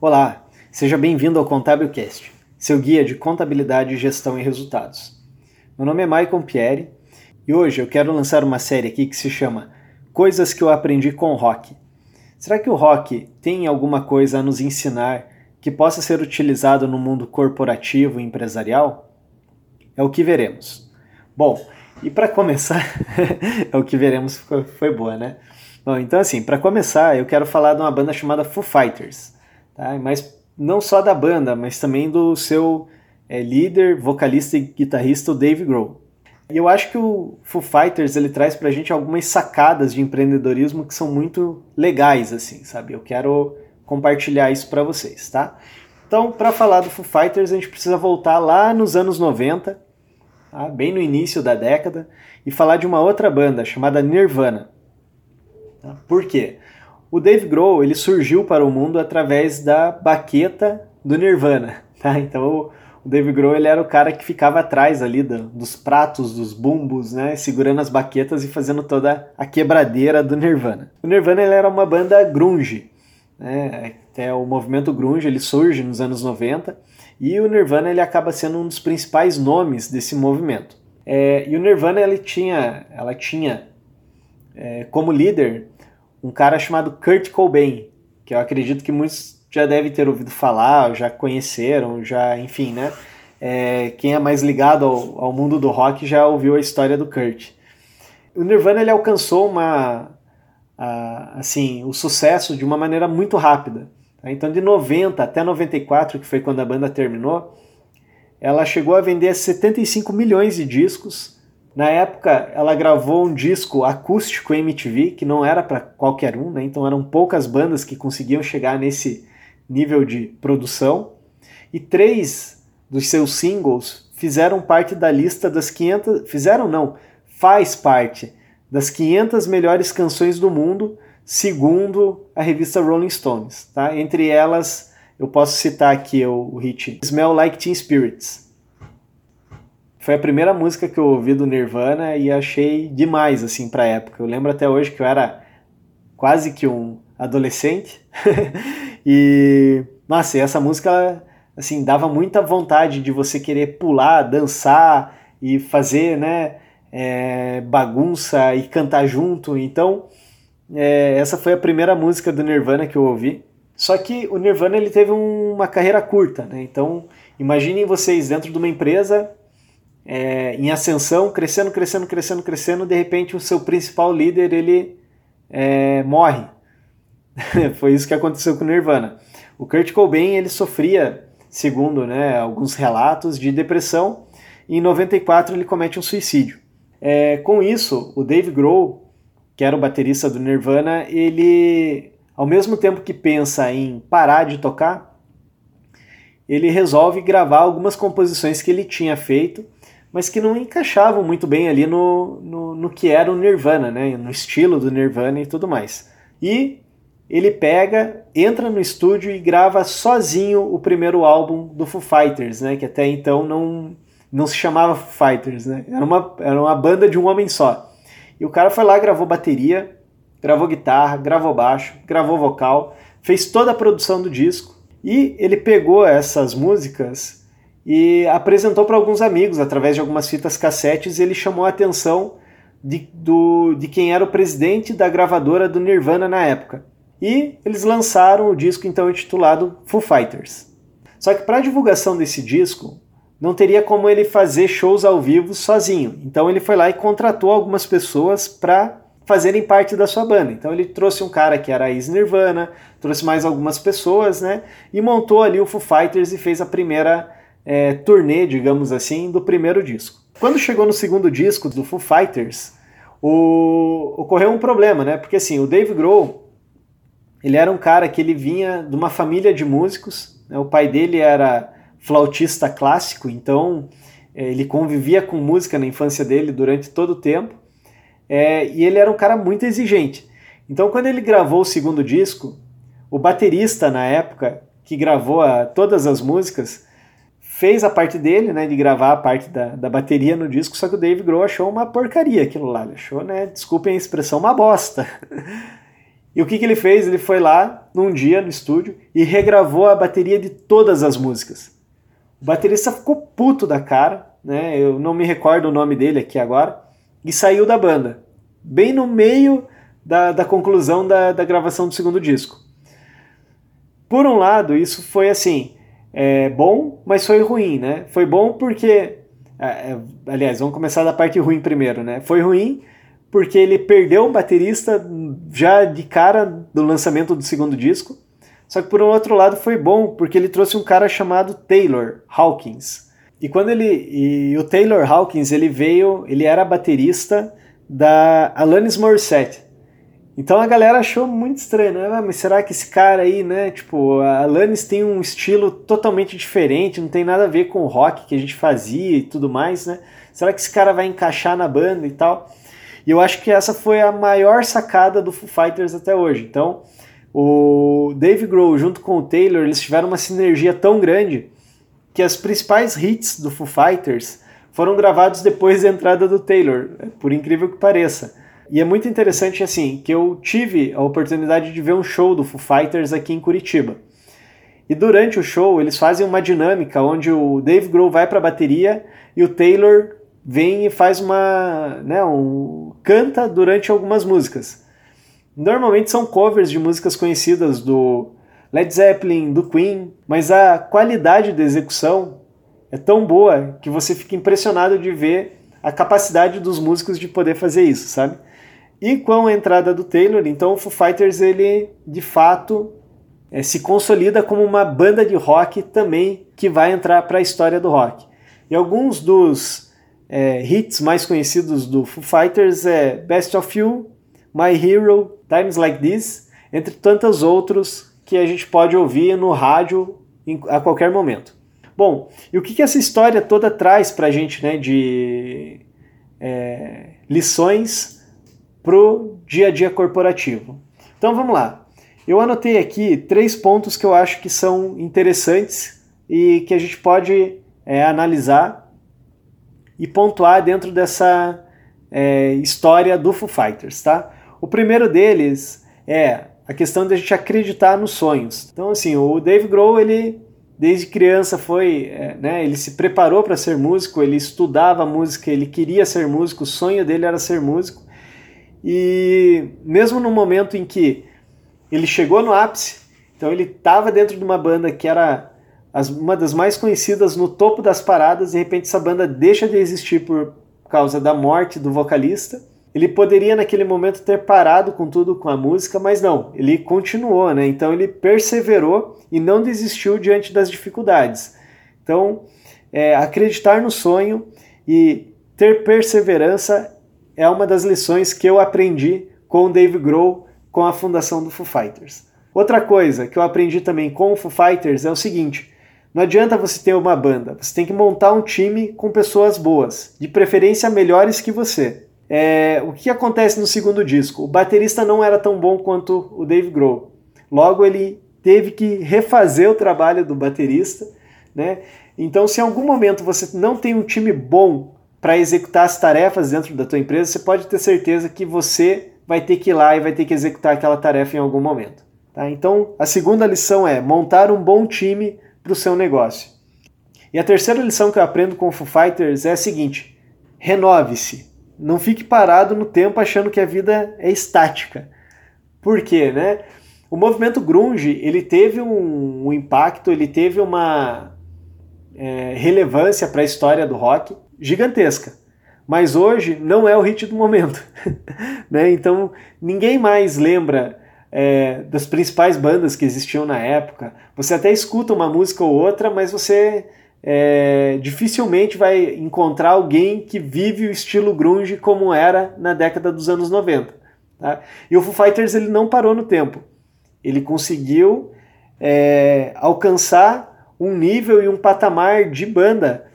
Olá, seja bem-vindo ao Contábilcast, seu guia de contabilidade, gestão e resultados. Meu nome é Maicon Pieri e hoje eu quero lançar uma série aqui que se chama Coisas que eu aprendi com o rock. Será que o rock tem alguma coisa a nos ensinar que possa ser utilizado no mundo corporativo e empresarial? É o que veremos. Bom, e para começar, é o que veremos foi boa, né? Bom, então assim, para começar, eu quero falar de uma banda chamada Foo Fighters, tá? Mas não só da banda, mas também do seu é, líder, vocalista e guitarrista, o Dave Grohl. E eu acho que o Foo Fighters ele traz pra gente algumas sacadas de empreendedorismo que são muito legais, assim, sabe? Eu quero compartilhar isso para vocês, tá? Então, para falar do Foo Fighters, a gente precisa voltar lá nos anos 90, tá? bem no início da década, e falar de uma outra banda chamada Nirvana. Tá? Por quê? O Dave Grohl ele surgiu para o mundo através da baqueta do Nirvana. Tá? Então o Dave Grohl ele era o cara que ficava atrás ali do, dos pratos, dos bumbos, né? segurando as baquetas e fazendo toda a quebradeira do Nirvana. O Nirvana ele era uma banda grunge. Né? Até o movimento grunge ele surge nos anos 90 e o Nirvana ele acaba sendo um dos principais nomes desse movimento. É, e o Nirvana ele tinha, ela tinha é, como líder um cara chamado Kurt Cobain, que eu acredito que muitos já devem ter ouvido falar, já conheceram, já, enfim, né? É, quem é mais ligado ao, ao, mundo do rock já ouviu a história do Kurt. O Nirvana ele alcançou uma, a, assim, o sucesso de uma maneira muito rápida. Tá? Então, de 90 até 94, que foi quando a banda terminou, ela chegou a vender 75 milhões de discos na época, ela gravou um disco acústico MTV, que não era para qualquer um, né? então eram poucas bandas que conseguiam chegar nesse nível de produção. E três dos seus singles fizeram parte da lista das 500. Fizeram, não, faz parte das 500 melhores canções do mundo, segundo a revista Rolling Stones. Tá? Entre elas, eu posso citar aqui o, o hit Smell Like Teen Spirits foi a primeira música que eu ouvi do Nirvana e achei demais, assim, pra época. Eu lembro até hoje que eu era quase que um adolescente. e, nossa, e essa música, assim, dava muita vontade de você querer pular, dançar e fazer, né, é, bagunça e cantar junto. Então, é, essa foi a primeira música do Nirvana que eu ouvi. Só que o Nirvana ele teve um, uma carreira curta, né? Então, imaginem vocês dentro de uma empresa é, em ascensão, crescendo, crescendo, crescendo, crescendo, de repente o seu principal líder ele é, morre. Foi isso que aconteceu com o Nirvana. O Kurt Cobain ele sofria, segundo né, alguns relatos, de depressão e em 94 ele comete um suicídio. É, com isso, o Dave Grohl, que era o baterista do Nirvana, ele, ao mesmo tempo que pensa em parar de tocar, ele resolve gravar algumas composições que ele tinha feito mas que não encaixavam muito bem ali no, no, no, que era o Nirvana, né? no estilo do Nirvana e tudo mais. E ele pega, entra no estúdio e grava sozinho o primeiro álbum do Foo Fighters, né? que até então não, não se chamava Foo Fighters, né? era, uma, era uma banda de um homem só. E o cara foi lá, gravou bateria, gravou guitarra, gravou baixo, gravou vocal, fez toda a produção do disco e ele pegou essas músicas e apresentou para alguns amigos através de algumas fitas cassetes. ele chamou a atenção de, do, de quem era o presidente da gravadora do Nirvana na época. E eles lançaram o disco então intitulado Foo Fighters. Só que para a divulgação desse disco, não teria como ele fazer shows ao vivo sozinho. Então ele foi lá e contratou algumas pessoas para fazerem parte da sua banda. Então ele trouxe um cara que era ex-Nirvana, trouxe mais algumas pessoas, né? E montou ali o Foo Fighters e fez a primeira é, turnê, digamos assim, do primeiro disco. Quando chegou no segundo disco do Foo Fighters, o... ocorreu um problema, né? Porque assim, o Dave Grohl, ele era um cara que ele vinha de uma família de músicos, né? o pai dele era flautista clássico, então é, ele convivia com música na infância dele durante todo o tempo, é, e ele era um cara muito exigente. Então, quando ele gravou o segundo disco, o baterista na época, que gravou a, todas as músicas, fez a parte dele, né, de gravar a parte da, da bateria no disco, só que o Dave Grohl achou uma porcaria aquilo lá, ele achou, né, desculpem a expressão, uma bosta. E o que, que ele fez? Ele foi lá num dia no estúdio e regravou a bateria de todas as músicas. O baterista ficou puto da cara, né? Eu não me recordo o nome dele aqui agora, e saiu da banda, bem no meio da, da conclusão da, da gravação do segundo disco. Por um lado, isso foi assim, é, bom, mas foi ruim, né? Foi bom porque. É, é, aliás, vamos começar da parte ruim primeiro, né? Foi ruim porque ele perdeu o baterista já de cara do lançamento do segundo disco. Só que por um outro lado foi bom, porque ele trouxe um cara chamado Taylor Hawkins. E quando ele e o Taylor Hawkins, ele veio, ele era baterista da Alanis Morissette. Então a galera achou muito estranho, né? Ah, mas será que esse cara aí, né? Tipo, a Alanis tem um estilo totalmente diferente, não tem nada a ver com o rock que a gente fazia e tudo mais, né? Será que esse cara vai encaixar na banda e tal? E eu acho que essa foi a maior sacada do Foo Fighters até hoje. Então, o Dave Grohl junto com o Taylor, eles tiveram uma sinergia tão grande que as principais hits do Foo Fighters foram gravados depois da entrada do Taylor, por incrível que pareça. E é muito interessante assim, que eu tive a oportunidade de ver um show do Foo Fighters aqui em Curitiba. E durante o show, eles fazem uma dinâmica onde o Dave Grohl vai para a bateria e o Taylor vem e faz uma, né, um, canta durante algumas músicas. Normalmente são covers de músicas conhecidas do Led Zeppelin, do Queen, mas a qualidade da execução é tão boa que você fica impressionado de ver a capacidade dos músicos de poder fazer isso, sabe? E com a entrada do Taylor, então o Foo Fighters ele de fato é, se consolida como uma banda de rock também que vai entrar para a história do rock. E alguns dos é, hits mais conhecidos do Foo Fighters é Best of You, My Hero, Times Like This, entre tantos outros que a gente pode ouvir no rádio a qualquer momento. Bom, e o que, que essa história toda traz para a gente né, de é, lições para o dia a dia corporativo? Então vamos lá. Eu anotei aqui três pontos que eu acho que são interessantes e que a gente pode é, analisar e pontuar dentro dessa é, história do Foo Fighters, tá? O primeiro deles é a questão de a gente acreditar nos sonhos. Então, assim, o Dave Grohl, ele desde criança foi, é, né, ele se preparou para ser músico, ele estudava música, ele queria ser músico, o sonho dele era ser músico. E mesmo no momento em que ele chegou no ápice, então ele estava dentro de uma banda que era as, uma das mais conhecidas no topo das paradas, de repente essa banda deixa de existir por causa da morte do vocalista. Ele poderia naquele momento ter parado com tudo com a música, mas não, ele continuou, né? Então ele perseverou e não desistiu diante das dificuldades. Então, é, acreditar no sonho e ter perseverança é uma das lições que eu aprendi com o Dave Grohl com a fundação do Foo Fighters. Outra coisa que eu aprendi também com o Foo Fighters é o seguinte: não adianta você ter uma banda, você tem que montar um time com pessoas boas, de preferência melhores que você. É, o que acontece no segundo disco? O baterista não era tão bom quanto o Dave Grohl. Logo, ele teve que refazer o trabalho do baterista. Né? Então, se em algum momento você não tem um time bom para executar as tarefas dentro da tua empresa, você pode ter certeza que você vai ter que ir lá e vai ter que executar aquela tarefa em algum momento. Tá? Então, a segunda lição é montar um bom time para o seu negócio. E a terceira lição que eu aprendo com o Foo Fighters é a seguinte: renove-se. Não fique parado no tempo achando que a vida é estática. Por quê, né? O movimento grunge ele teve um, um impacto, ele teve uma é, relevância para a história do rock gigantesca. Mas hoje não é o hit do momento. né? Então ninguém mais lembra é, das principais bandas que existiam na época. Você até escuta uma música ou outra, mas você é, dificilmente vai encontrar alguém que vive o estilo grunge como era na década dos anos 90. Tá? E o Foo Fighters ele não parou no tempo. Ele conseguiu é, alcançar um nível e um patamar de banda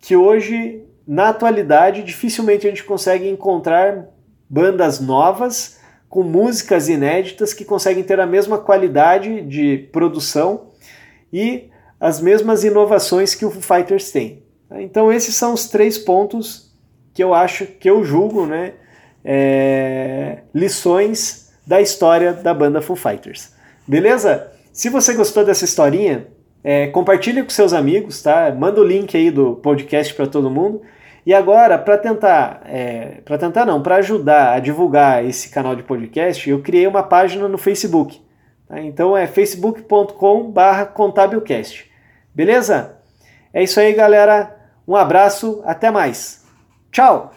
que hoje, na atualidade, dificilmente a gente consegue encontrar bandas novas com músicas inéditas que conseguem ter a mesma qualidade de produção e as mesmas inovações que o Foo Fighters tem. Então esses são os três pontos que eu acho, que eu julgo, né, é, lições da história da banda Foo Fighters. Beleza? Se você gostou dessa historinha, é, compartilhe com seus amigos, tá? Manda o link aí do podcast para todo mundo. E agora, para tentar, é, para tentar não, para ajudar a divulgar esse canal de podcast, eu criei uma página no Facebook. Tá? Então é facebook.com/contabilcast. Beleza? É isso aí, galera. Um abraço, até mais. Tchau.